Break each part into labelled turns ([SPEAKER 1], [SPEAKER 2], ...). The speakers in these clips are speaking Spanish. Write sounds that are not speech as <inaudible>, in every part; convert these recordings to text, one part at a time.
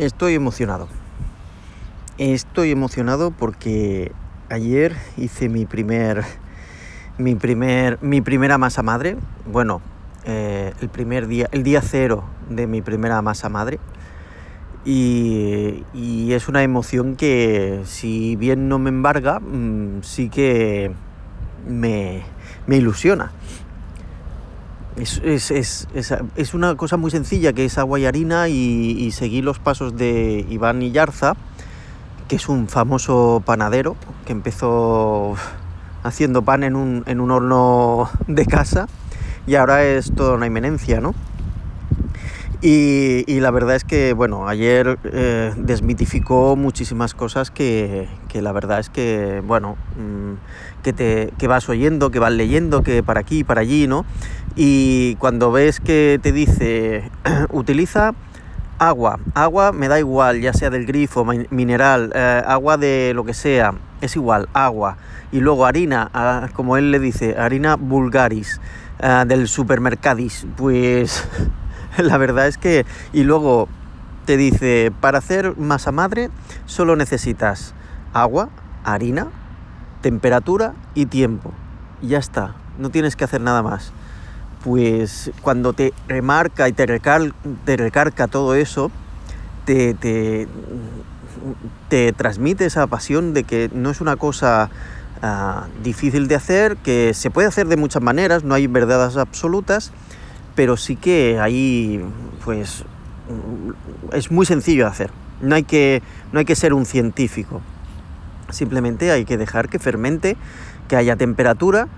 [SPEAKER 1] Estoy emocionado. Estoy emocionado porque ayer hice mi primer, mi primer, mi primera masa madre. Bueno, eh, el primer día, el día cero de mi primera masa madre. Y, es una emoción que, si bien no me embarga, mmm, sí que me ilusiona. Es, es, es, es, una cosa muy sencilla que es agua y harina y, y seguir los pasos de Iván Illarza, que es un famoso panadero que empezó haciendo pan en un, en un horno de casa y ahora es toda una eminencia, ¿no? Y, la verdad es que, bueno, ayer eh, desmitificó muchísimas cosas que, que, la verdad es que, bueno, mmm, que, te, que vas oyendo, que vas leyendo, que para aquí, para allí, ¿no? Y cuando ves que te dice, <clears throat> utiliza agua, agua me da igual, ya sea del grifo, mineral, eh, agua de lo que sea, es igual, agua. Y luego harina, como él le dice, harina vulgaris, eh, del supermercadis, pues <laughs> <laughs> la verdad es que... Y luego te dice, para hacer masa madre solo necesitas agua, harina, temperatura y tiempo. Y ya está, no tienes que hacer nada más. Pues cuando te remarca y te, recal recarga todo eso, te, te, te, transmite esa pasión de que no es una cosa uh, difícil de hacer, que se puede hacer de muchas maneras, no hay verdades absolutas, pero sí que ahí pues es muy sencillo de hacer. No hay que, no hay que ser un científico. Simplemente hay que dejar que fermente, que haya temperatura,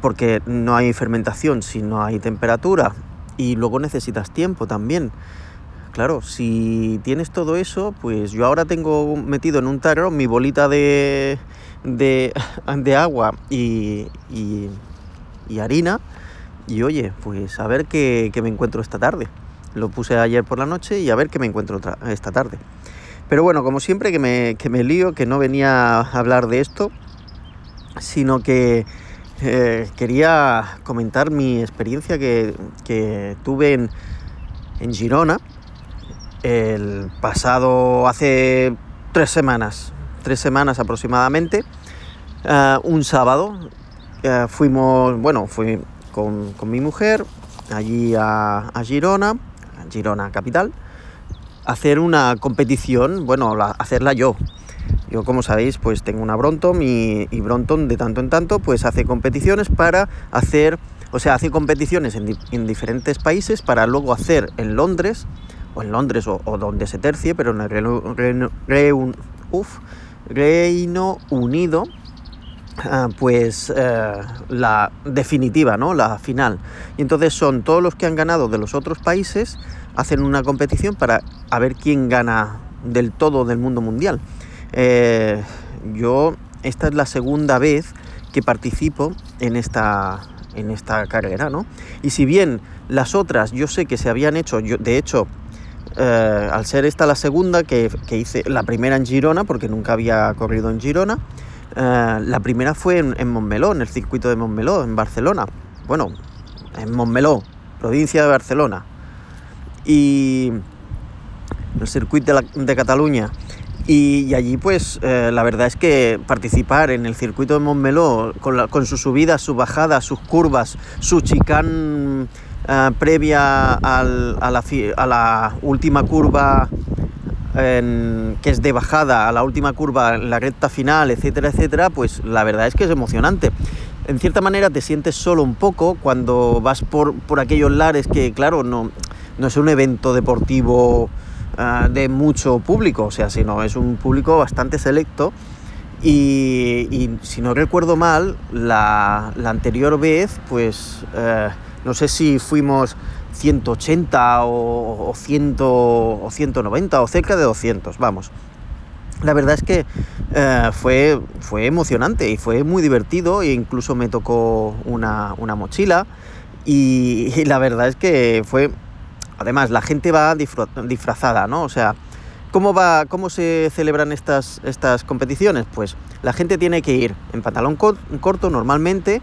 [SPEAKER 1] porque no hay fermentación si no hay temperatura. Y luego necesitas tiempo también. Claro, si tienes todo eso, pues yo ahora tengo metido en un tarro mi bolita de, de, de agua y, y, y harina y oye, pues a ver qué, me encuentro esta tarde. Lo puse ayer por la noche y a ver qué me encuentro esta tarde. Pero bueno, como siempre que me, que me lío, que no venía a hablar de esto, sino que eh, quería comentar mi experiencia que, que tuve en, en, Girona el pasado, hace tres semanas, tres semanas aproximadamente, uh, un sábado. Uh, fuimos, bueno, fui, con, con mi mujer allí a, Girona, Girona capital, hacer una competición, bueno, la, hacerla yo. Yo, como sabéis, pues tengo una Bronton y, y, Bronton de tanto en tanto pues hace competiciones para hacer, o sea, hace competiciones en, di en diferentes países para luego hacer en Londres, o en Londres o, donde se tercie, pero en el Reino Unido, Uh, pues uh, la definitiva, ¿no? La final. Y entonces son todos los que han ganado de los otros países, hacen una competición para ver quién gana del todo del mundo mundial. Eh, yo, esta es la segunda vez que participo en esta, en esta carrera, ¿no? Y si bien las otras yo sé que se habían hecho, yo, de hecho, eh, al ser esta la segunda que, que hice, la primera en Girona, porque nunca había corrido en Girona, Uh, la primera fue en, Montmeló, en el circuito de Montmeló, en Barcelona. Bueno, en Montmeló, provincia de Barcelona. Y el circuito de, Cataluña. Y, allí, pues, eh, la verdad es que participar en el circuito de Montmeló, con, la, con sus subidas, sus bajadas, sus curvas, su chicán uh, previa a la última curva en, que es de bajada a la última curva, en la recta final, etcétera, etcétera, pues la verdad es que es emocionante. En cierta manera te sientes solo un poco cuando vas por, por aquellos lares que, claro, no, no es un evento deportivo uh, de mucho público, o sea, sino es un público bastante selecto. Y, si no recuerdo mal, la, la anterior vez, pues uh, no sé si fuimos 180 o, o, 100, o 190 o cerca de 200, vamos. La verdad es que eh, fue, fue emocionante y fue muy divertido e incluso me tocó una, una mochila y, la verdad es que fue... Además, la gente va disfrazada, ¿no? O sea, ¿cómo, va, cómo se celebran estas, estas competiciones? Pues la gente tiene que ir en pantalón corto normalmente,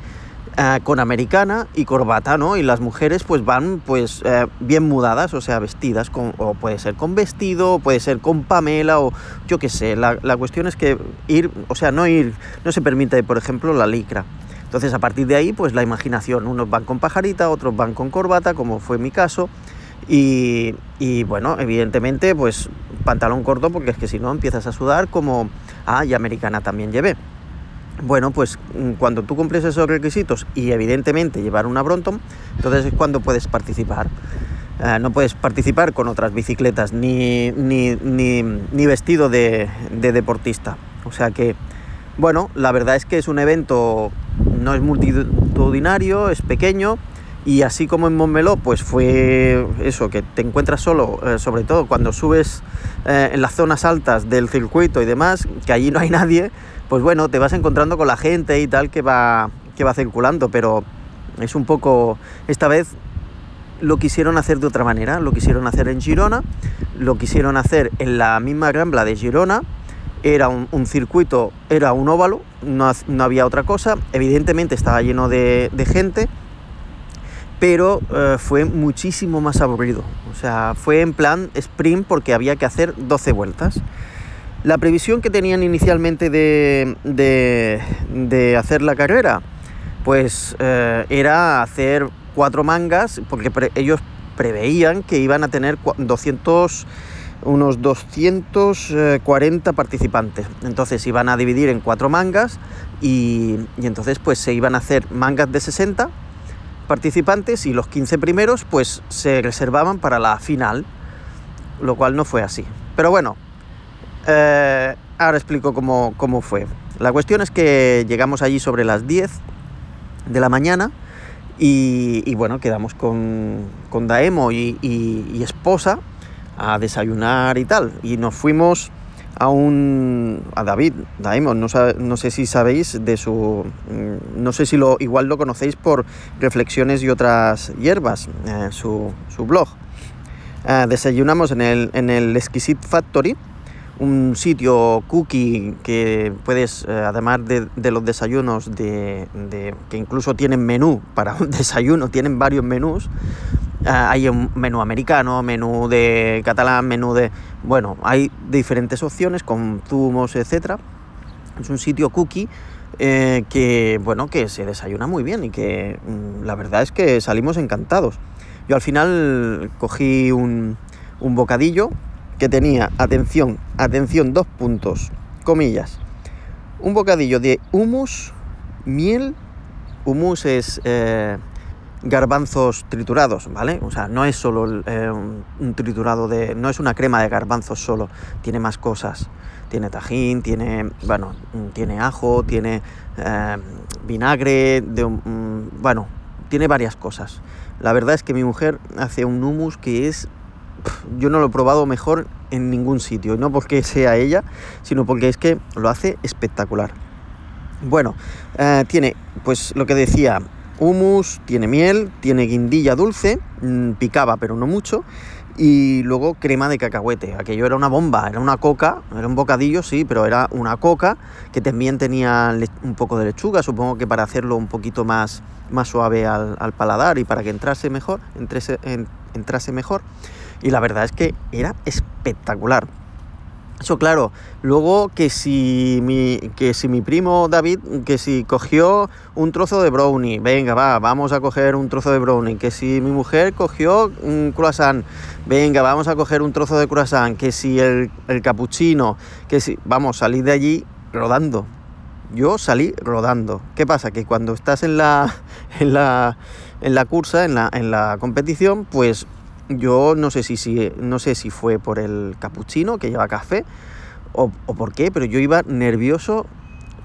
[SPEAKER 1] eh, con americana y corbata, ¿no? Y las mujeres pues van pues eh, bien mudadas, o sea, vestidas, con, o puede ser con vestido, puede ser con Pamela, o yo qué sé. La, la cuestión es que ir, o sea, no ir, no se permite, por ejemplo, la licra. Entonces, a partir de ahí, pues la imaginación. Unos van con pajarita, otros van con corbata, como fue mi caso. Y, y, bueno, evidentemente, pues pantalón corto, porque es que si no empiezas a sudar como... Ah, y americana también llevé. Bueno, pues mm, cuando tú cumples esos requisitos y evidentemente llevar una Bronton, entonces es cuando puedes participar. Eh, no puedes participar con otras bicicletas ni, ni, ni, vestido de, de, deportista. O sea que, bueno, la verdad es que es un evento, no es multitudinario, es pequeño. Y así como en Montmeló, pues fue eso, que te encuentras solo, eh, sobre todo cuando subes eh, en las zonas altas del circuito y demás, que allí no hay nadie, pues bueno, te vas encontrando con la gente y tal que va, que va circulando, pero es un poco, esta vez lo quisieron hacer de otra manera, lo quisieron hacer en Girona, lo quisieron hacer en la misma Rambla de Girona, era un, circuito, era un óvalo, no, había otra cosa, evidentemente estaba lleno de, gente, pero eh, fue muchísimo más aburrido, o sea, fue en plan sprint porque había que hacer 12 vueltas. La previsión que tenían inicialmente de, de, hacer la carrera, pues eh, era hacer cuatro mangas, porque ellos preveían que iban a tener 200, unos 240 participantes. Entonces iban a dividir en cuatro mangas y, y entonces pues se iban a hacer mangas de 60 participantes y los 15 primeros pues se reservaban para la final, lo cual no fue así. Pero bueno, eh, ahora explico cómo, fue. La cuestión es que llegamos allí sobre las 10 de la mañana y, bueno, quedamos con, Daemo y, esposa a desayunar y tal. Y nos fuimos a un a David Daemo, no, no, sé si sabéis de su mm, no sé si lo igual lo conocéis por reflexiones y otras hierbas eh, su, blog eh, desayunamos en el en el Exquisite Factory un sitio cookie que puedes, eh, además de, los desayunos, de, que incluso tienen menú para un <laughs> desayuno, tienen varios menús. Eh, hay un menú americano, menú de catalán, menú de... Bueno, hay diferentes opciones con zumos, etc. Es un sitio cookie eh, que, bueno, que se desayuna muy bien y que mm, la verdad es que salimos encantados. Yo al final cogí un, un bocadillo que tenía, atención, atención, dos puntos, comillas, un bocadillo de humus, miel, humus es eh, garbanzos triturados, ¿vale? O sea, no es solo eh, un triturado de, no es una crema de garbanzos solo, tiene más cosas, tiene tajín, tiene, bueno, tiene ajo, tiene eh, vinagre, de, bueno, tiene varias cosas. La verdad es que mi mujer hace un humus que es yo no lo he probado mejor en ningún sitio. Y no porque sea ella, sino porque es que lo hace espectacular. Bueno, eh, tiene, pues lo que decía, humus, tiene miel, tiene guindilla dulce, mm, picaba pero no mucho, y luego crema de cacahuete. Aquello era una bomba, era una coca, era un bocadillo, sí, pero era una coca que también tenía un poco de lechuga, supongo que para hacerlo un poquito más, más suave al, paladar y para que entrase mejor, entrase mejor y la verdad es que era espectacular. Eso claro, luego que si mi, que si mi primo David, que si cogió un trozo de brownie, venga, va, vamos a coger un trozo de brownie, que si mi mujer cogió un croissant, venga, vamos a coger un trozo de croissant, que si el, el capuchino, que si, vamos, salí de allí rodando. Yo salí rodando. ¿Qué pasa? Que cuando estás en la, <laughs> en la, en la cursa, en la, en la competición, pues yo no sé si, si, no sé si fue por el capuchino que lleva café o, por qué, pero yo iba nervioso.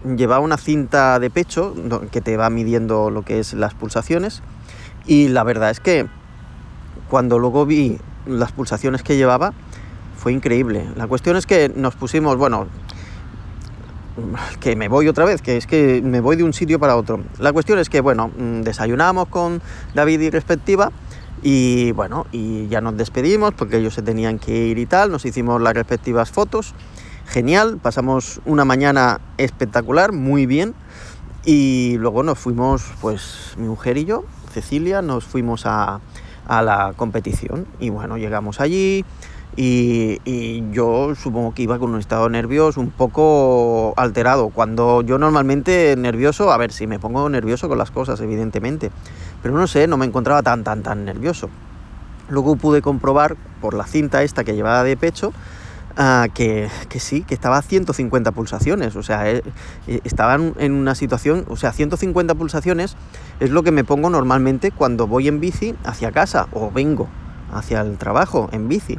[SPEAKER 1] Llevaba una cinta de pecho que te va midiendo lo que es las pulsaciones. Y la verdad es que cuando luego vi las pulsaciones que llevaba, fue increíble. La cuestión es que nos pusimos, bueno, que me voy otra vez, que es que me voy de un sitio para otro. La cuestión es que, bueno, mm, desayunamos con David y respectiva y bueno, y ya nos despedimos porque ellos se tenían que ir y tal, nos hicimos las respectivas fotos. Genial, pasamos una mañana espectacular, muy bien. Y luego nos fuimos, pues mi mujer y yo, Cecilia, nos fuimos a, a la competición. Y bueno, llegamos allí y, yo supongo que iba con un estado de nervios un poco alterado. Cuando yo normalmente nervioso, a ver, si me pongo nervioso con las cosas, evidentemente. Pero no sé, no me encontraba tan, tan, tan nervioso. Luego pude comprobar por la cinta esta que llevaba de pecho Uh, que, que, sí, que estaba a 150 pulsaciones, o sea, eh, eh, estaba en una situación, o sea, 150 pulsaciones es lo que me pongo normalmente cuando voy en bici hacia casa o vengo hacia el trabajo en bici.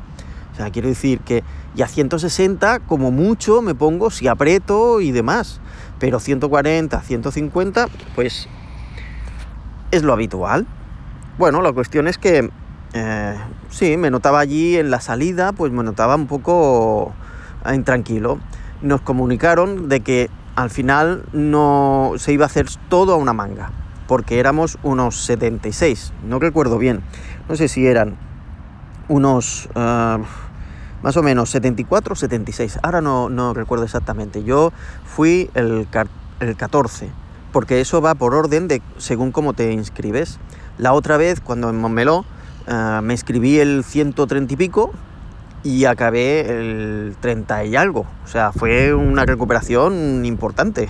[SPEAKER 1] O sea, quiero decir que ya 160 como mucho me pongo si aprieto y demás, pero 140, 150, pues es lo habitual. Bueno, la cuestión es que eh, sí, me notaba allí en la salida, pues me notaba un poco eh, intranquilo. Nos comunicaron de que al final no se iba a hacer todo a una manga, porque éramos unos 76, no recuerdo bien, no sé si eran unos uh, más o menos 74 o 76, ahora no, no, recuerdo exactamente. Yo fui el, el 14, porque eso va por orden de según cómo te inscribes. La otra vez, cuando en Montmeló, Uh, me escribí el 130 y pico y acabé el 30 y algo. O sea, fue una recuperación importante.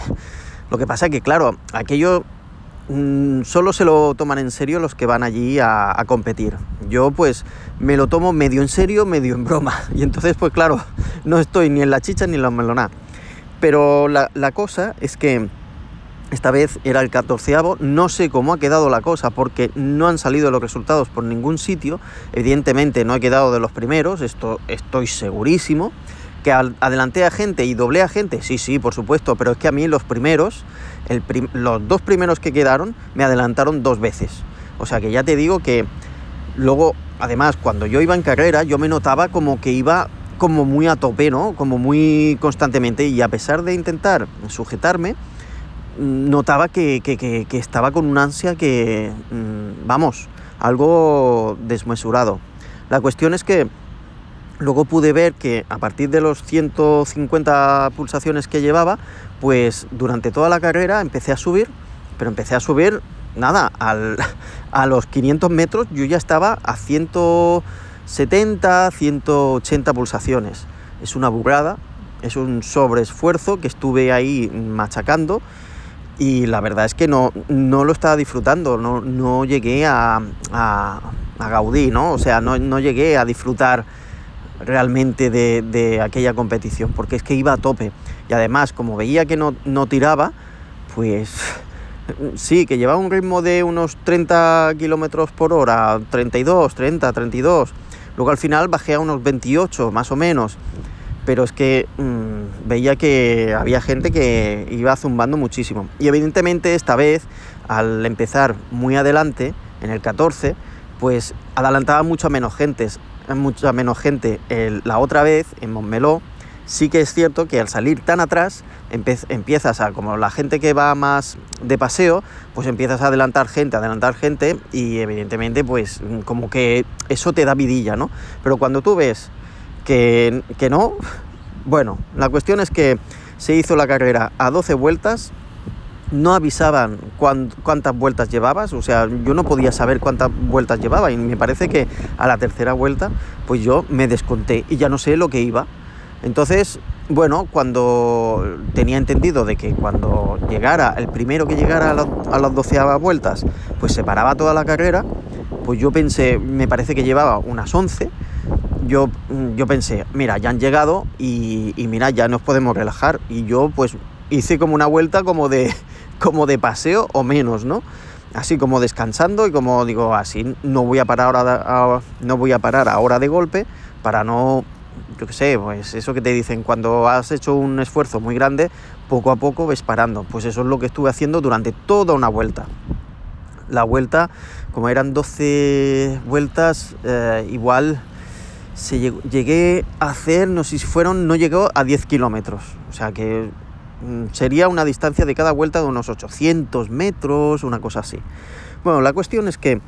[SPEAKER 1] Lo que pasa es que, claro, aquello mmm, solo se lo toman en serio los que van allí a, a, competir. Yo pues me lo tomo medio en serio, medio en broma. <laughs> Y entonces pues claro, no estoy ni en la chicha ni en la melona. Pero la, la cosa es que esta vez era el catorceavo, no sé cómo ha quedado la cosa porque no han salido los resultados por ningún sitio. Evidentemente no he quedado de los primeros, esto estoy segurísimo. Que adelanté a gente y doblé a gente, sí, sí, por supuesto, pero es que a mí los primeros, los dos primeros que quedaron, me adelantaron dos veces. O sea que ya te digo que luego, además, cuando yo iba en carrera, yo me notaba como que iba como muy a tope, ¿no? Como muy constantemente y a pesar de intentar sujetarme, notaba que, que, que, estaba con una ansia que, mm, vamos, algo desmesurado. La cuestión es que luego pude ver que a partir de los 150 pulsaciones que llevaba, pues durante toda la carrera empecé a subir, pero empecé a subir, nada, al, <laughs> a los 500 metros yo ya estaba a 170, 180 pulsaciones. Es una burrada, es un sobreesfuerzo que estuve ahí machacando y la verdad es que no, no lo estaba disfrutando, no, no llegué a, a, a Gaudí, ¿no? O sea, no, no llegué a disfrutar realmente de, de, aquella competición, porque es que iba a tope. Y además, como veía que no, no tiraba, pues sí, que llevaba un ritmo de unos 30 kilómetros por hora, 32, 30, 32. Luego al final bajé a unos 28, más o menos pero es que mmm, veía que había gente que iba zumbando muchísimo. Y evidentemente esta vez, al empezar muy adelante, en el 14, pues adelantaba mucha menos gente. Mucha menos gente. La otra vez, en Montmeló, sí que es cierto que al salir tan atrás, empiezas a, como la gente que va más de paseo, pues empiezas a adelantar gente, adelantar gente, y evidentemente, pues como que eso te da vidilla, ¿no? Pero cuando tú ves que, que no. Bueno, la cuestión es que se hizo la carrera a 12 vueltas, no avisaban cuántas vueltas llevabas, o sea, yo no podía saber cuántas vueltas llevaba y me parece que a la tercera vuelta pues yo me desconté y ya no sé lo que iba. Entonces, bueno, cuando tenía entendido de que cuando llegara, el primero que llegara a, la, a las doceavas vueltas, pues se paraba toda la carrera, pues yo pensé, me parece que llevaba unas 11 yo, yo pensé, mira, ya han llegado y, mira, ya nos podemos relajar. Y yo pues hice como una vuelta como de, <laughs> como de paseo o menos, ¿no? Así como descansando y como digo, así no voy a parar ahora, no voy a parar ahora de golpe para no, yo qué sé, pues eso que te dicen, cuando has hecho un esfuerzo muy grande, poco a poco ves parando. Pues eso es lo que estuve haciendo durante toda una vuelta. La vuelta, como eran 12 vueltas, eh, igual se llegó, llegué a hacer, no sé si fueron, no llegó a 10 kilómetros. O sea que mm, sería una distancia de cada vuelta de unos 800 metros, una cosa así. Bueno, la cuestión es que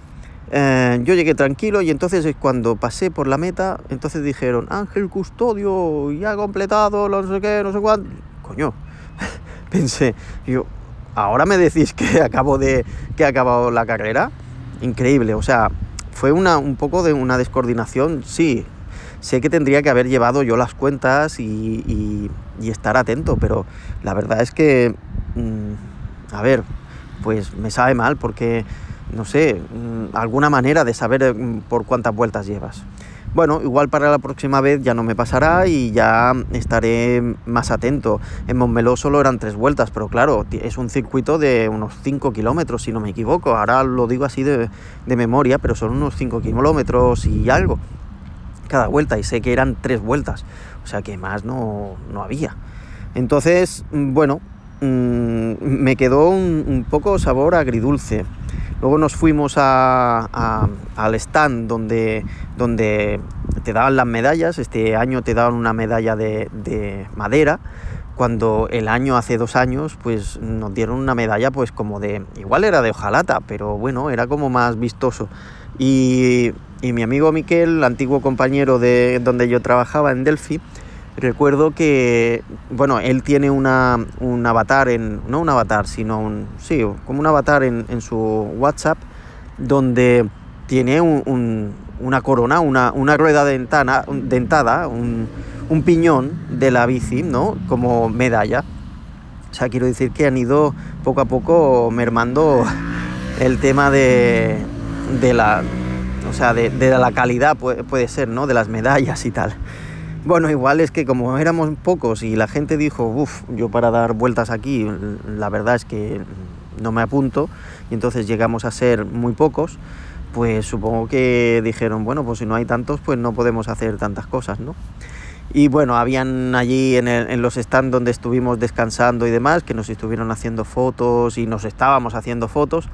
[SPEAKER 1] eh, yo llegué tranquilo y entonces cuando pasé por la meta, entonces dijeron, Ángel Custodio, ya ha completado, no sé qué, no sé cuánto. Coño, <laughs> pensé, yo, ahora me decís que <laughs> acabo de que he acabado la carrera. Increíble, o sea, fue una, un poco de una descoordinación, sí. Sé que tendría que haber llevado yo las cuentas y, estar atento, pero la verdad es que, mm, a ver, pues me sabe mal porque, no sé, mm, alguna manera de saber mm, por cuántas vueltas llevas. Bueno, igual para la próxima vez ya no me pasará y ya estaré más atento. En Montmeló solo eran tres vueltas, pero claro, es un circuito de unos 5 kilómetros, si no me equivoco. Ahora lo digo así de, memoria, pero son unos 5 kilómetros y algo cada vuelta y sé que eran tres vueltas, o sea que más no, había. Entonces, bueno, mm, me quedó un, poco sabor agridulce. Luego nos fuimos al stand donde, donde te daban las medallas. Este año te daban una medalla de, madera cuando el año hace dos años pues nos dieron una medalla pues como de igual era de hojalata pero bueno era como más vistoso y, y mi amigo Miquel antiguo compañero de donde yo trabajaba en Delphi recuerdo que, bueno, él tiene una, un avatar, en, no un avatar, sino un, sí, como un avatar en, en su WhatsApp, donde tiene un, una corona, una, una rueda dentana, dentada, un, un, piñón de la bici, ¿no? Como medalla. O sea, quiero decir que han ido poco a poco mermando el tema de, de la, o sea, de, de la calidad, puede, puede ser, ¿no? De las medallas y tal. Bueno, igual es que como éramos pocos y la gente dijo, uff, yo para dar vueltas aquí, la verdad es que no me apunto, y entonces llegamos a ser muy pocos, pues supongo que dijeron, bueno, pues si no hay tantos, pues no podemos hacer tantas cosas, ¿no? Y bueno, habían allí en, en, los stands donde estuvimos descansando y demás, que nos estuvieron haciendo fotos y nos estábamos haciendo fotos,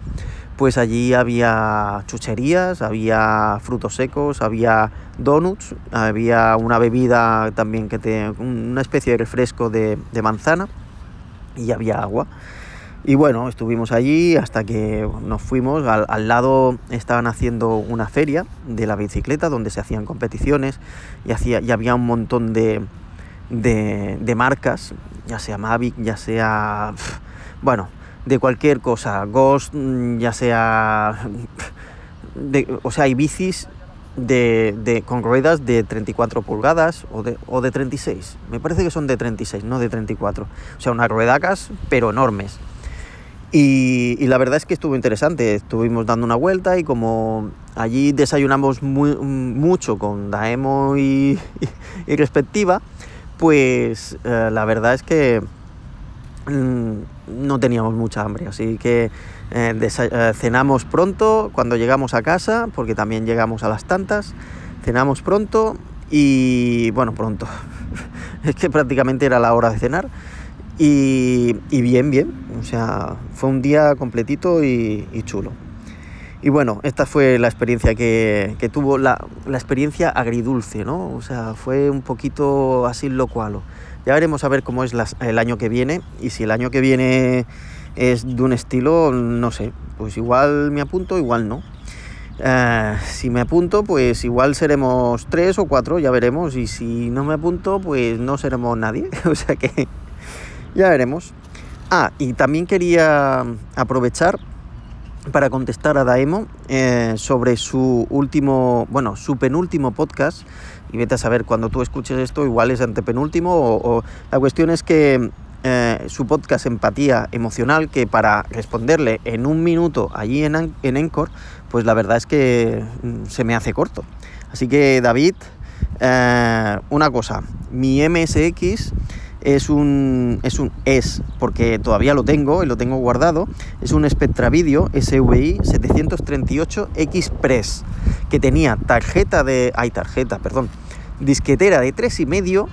[SPEAKER 1] pues allí había chucherías, había frutos secos, había donuts, había una bebida también que te, una especie de refresco de, manzana y había agua. Y bueno, estuvimos allí hasta que nos fuimos. Al, lado estaban haciendo una feria de la bicicleta donde se hacían competiciones y, hacía, y había un montón de, de, marcas, ya sea Mavic, ya sea... Bueno, de cualquier cosa, Ghost, mm, ya sea, o sea, hay bicis de, con ruedas de 34 pulgadas o de, o de 36, me parece que son de 36, no de 34, o sea, unas ruedacas, pero enormes. Y, la verdad es que estuvo interesante, estuvimos dando una vuelta y como allí desayunamos muy, mucho con Daemo y, <laughs> y, respectiva, pues eh, la verdad es que no teníamos mucha hambre, así que eh, eh, cenamos pronto cuando llegamos a casa, porque también llegamos a las tantas, cenamos pronto y bueno, pronto, <laughs> es que prácticamente era la hora de cenar y, bien, bien, o sea, fue un día completito y, chulo. Y bueno, esta fue la experiencia que, tuvo, la, la, experiencia agridulce, ¿no? O sea, fue un poquito así lo cual. Ya veremos a ver cómo es el año que viene y si el año que viene es de un estilo, no sé, pues igual me apunto, igual no. Eh, si me apunto, pues igual seremos tres o cuatro, ya veremos. Y si no me apunto, pues no seremos nadie. <laughs> o sea que ya veremos. Ah, y también quería aprovechar para contestar a Daemo eh, sobre su último, bueno, su penúltimo podcast y vete a saber cuando tú escuches esto, igual es antepenúltimo o, la cuestión es que eh, su podcast Empatía Emocional, que para responderle en un minuto allí en, en Encore, pues la verdad es que mm, se me hace corto. Así que David, eh, una cosa, mi MSX es un, es un es porque todavía lo tengo y lo tengo guardado es un Spectra Video SVI 738 Express que tenía tarjeta de ay tarjeta perdón disquetera de 3,5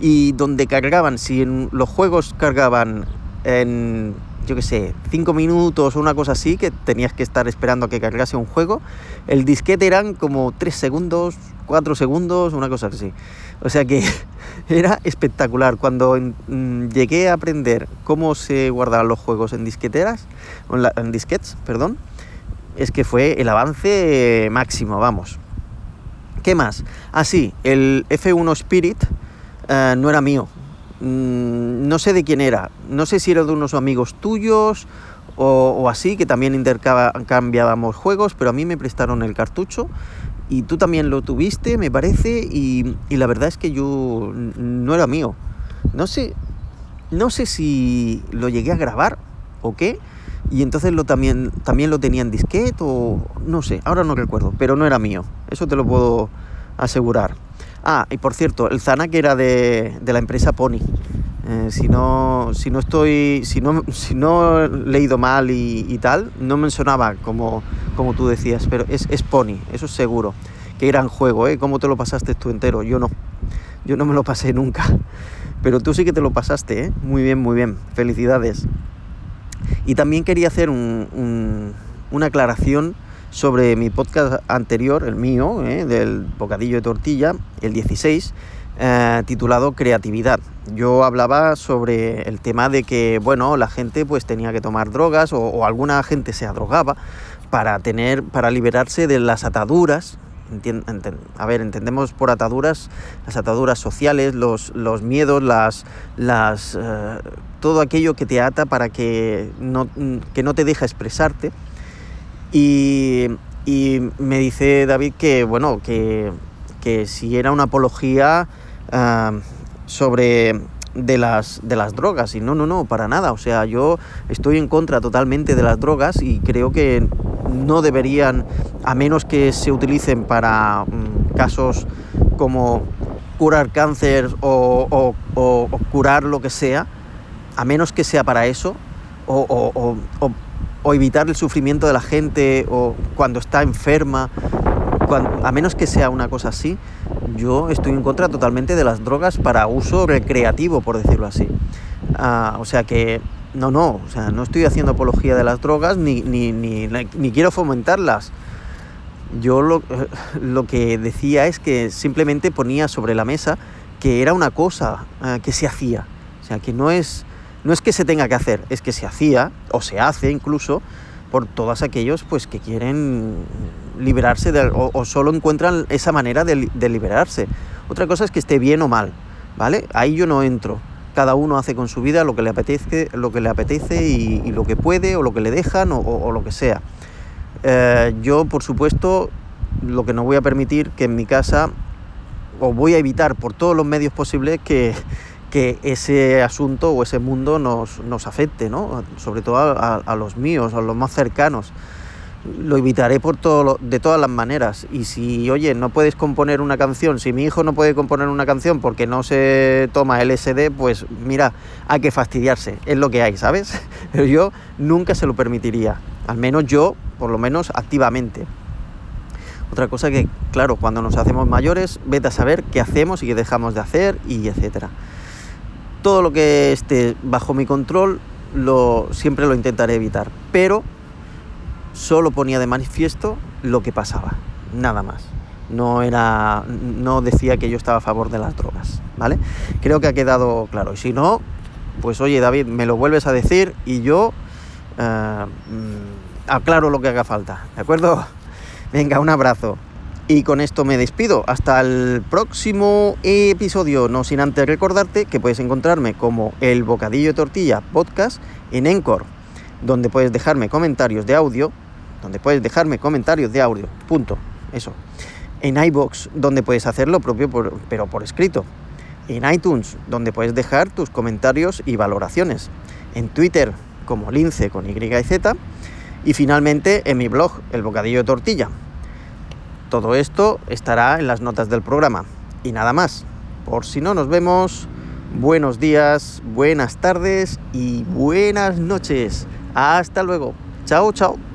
[SPEAKER 1] y donde cargaban, si en los juegos cargaban en, yo qué sé, 5 minutos o una cosa así, que tenías que estar esperando a que cargase un juego, el disquete eran como 3 segundos, 4 segundos, una cosa así. O sea que <laughs> era espectacular. Cuando mm, llegué a aprender cómo se guardaban los juegos en disqueteras, en, en disquets, perdón, es que fue el avance máximo, vamos. ¿Qué más? Ah, sí, el F1 Spirit eh, no era mío. Mm, no sé de quién era, no sé si era de unos amigos tuyos o, así, que también intercambiábamos juegos, pero a mí me prestaron el cartucho y tú también lo tuviste, me parece, y, la verdad es que yo no era mío. No sé, no sé si lo llegué a grabar o qué, y entonces lo también, también lo tenía en disquete o no sé, ahora no recuerdo, pero no era mío, eso te lo puedo asegurar. Ah, y por cierto, el Zanac era de, de la empresa Pony. Eh, si, no, si no estoy, si no, si no he leído mal y, tal, no me sonaba como, como tú decías, pero es, es Pony, eso es seguro. Qué gran juego, ¿eh? ¿Cómo te lo pasaste tú entero? Yo no, yo no me lo pasé nunca. <laughs> Pero tú sí que te lo pasaste, ¿eh? Muy bien, muy bien. Felicidades. Y también quería hacer un, una aclaración sobre mi podcast anterior, el mío, ¿eh? del bocadillo de tortilla, el 16, eh, titulado Creatividad. Yo hablaba sobre el tema de que, bueno, la gente pues tenía que tomar drogas o, alguna gente se adrogaba para tener, para liberarse de las ataduras a ver, entendemos por ataduras las ataduras sociales, los, los miedos, las, las, eh, todo aquello que te ata para que no, que no te deja expresarte. Y, y me dice David que, bueno, que, que si era una apología ah, sobre de las, de las drogas. Y no, no, no, para nada. O sea, yo estoy en contra totalmente de las drogas y creo que no deberían, a menos que se utilicen para mm, casos como curar cáncer o, curar lo que sea, a menos que sea para eso, o, o evitar el sufrimiento de la gente o cuando está enferma, a menos que sea una cosa así, yo estoy en contra totalmente de las drogas para uso recreativo, por decirlo así. Ah, o sea que no, no, o sea, no estoy haciendo apología de las drogas ni, ni, ni, ni quiero fomentarlas. Yo lo, lo, que decía es que simplemente ponía sobre la mesa que era una cosa ah, que se hacía. O sea, que no es no es que se tenga que hacer, es que se hacía o se hace incluso por todos aquellos pues que quieren liberarse o, solo encuentran esa manera de, liberarse. Otra cosa es que esté bien o mal, ¿vale? Ahí yo no entro. Cada uno hace con su vida lo que le apetece, lo que le apetece y, lo que puede o lo que le dejan o, lo que sea. Eh, yo, por supuesto, lo que no voy a permitir que en mi casa, o voy a evitar por todos los medios posibles que, que ese asunto o ese mundo nos, nos afecte, ¿no? sobre todo a, los míos, a los más cercanos. Lo evitaré por todo de todas las maneras. Y si, oye, no puedes componer una canción, si mi hijo no puede componer una canción porque no se toma LSD, pues mira, hay que fastidiarse, es lo que hay, ¿sabes? <laughs> Pero yo nunca se lo permitiría, al menos yo, por lo menos activamente. Otra cosa que, claro, cuando nos hacemos mayores, vete a saber qué hacemos y qué dejamos de hacer y etcétera todo lo que esté bajo mi control lo, siempre lo intentaré evitar, pero solo ponía de manifiesto lo que pasaba, nada más. No, era, no decía que yo estaba a favor de las drogas, ¿vale? Creo que ha quedado claro. Y si no, pues oye David, me lo vuelves a decir y yo eh, mm, aclaro lo que haga falta, ¿de acuerdo? <laughs> Venga, un abrazo. Y con esto me despido. Hasta el próximo episodio. No sin antes recordarte que puedes encontrarme como el Bocadillo de Tortilla Podcast en Encore, donde puedes dejarme comentarios de audio. Donde puedes dejarme comentarios de audio. Punto. Eso. En iBox, donde puedes hacer lo propio, pero por escrito. En iTunes, donde puedes dejar tus comentarios y valoraciones. En Twitter, como Lince con Y y Z. Y finalmente en mi blog, El Bocadillo de Tortilla todo esto estará en las notas del programa. Y nada más. Por si no nos vemos, buenos días, buenas tardes y buenas noches. Hasta luego. Chao, chao.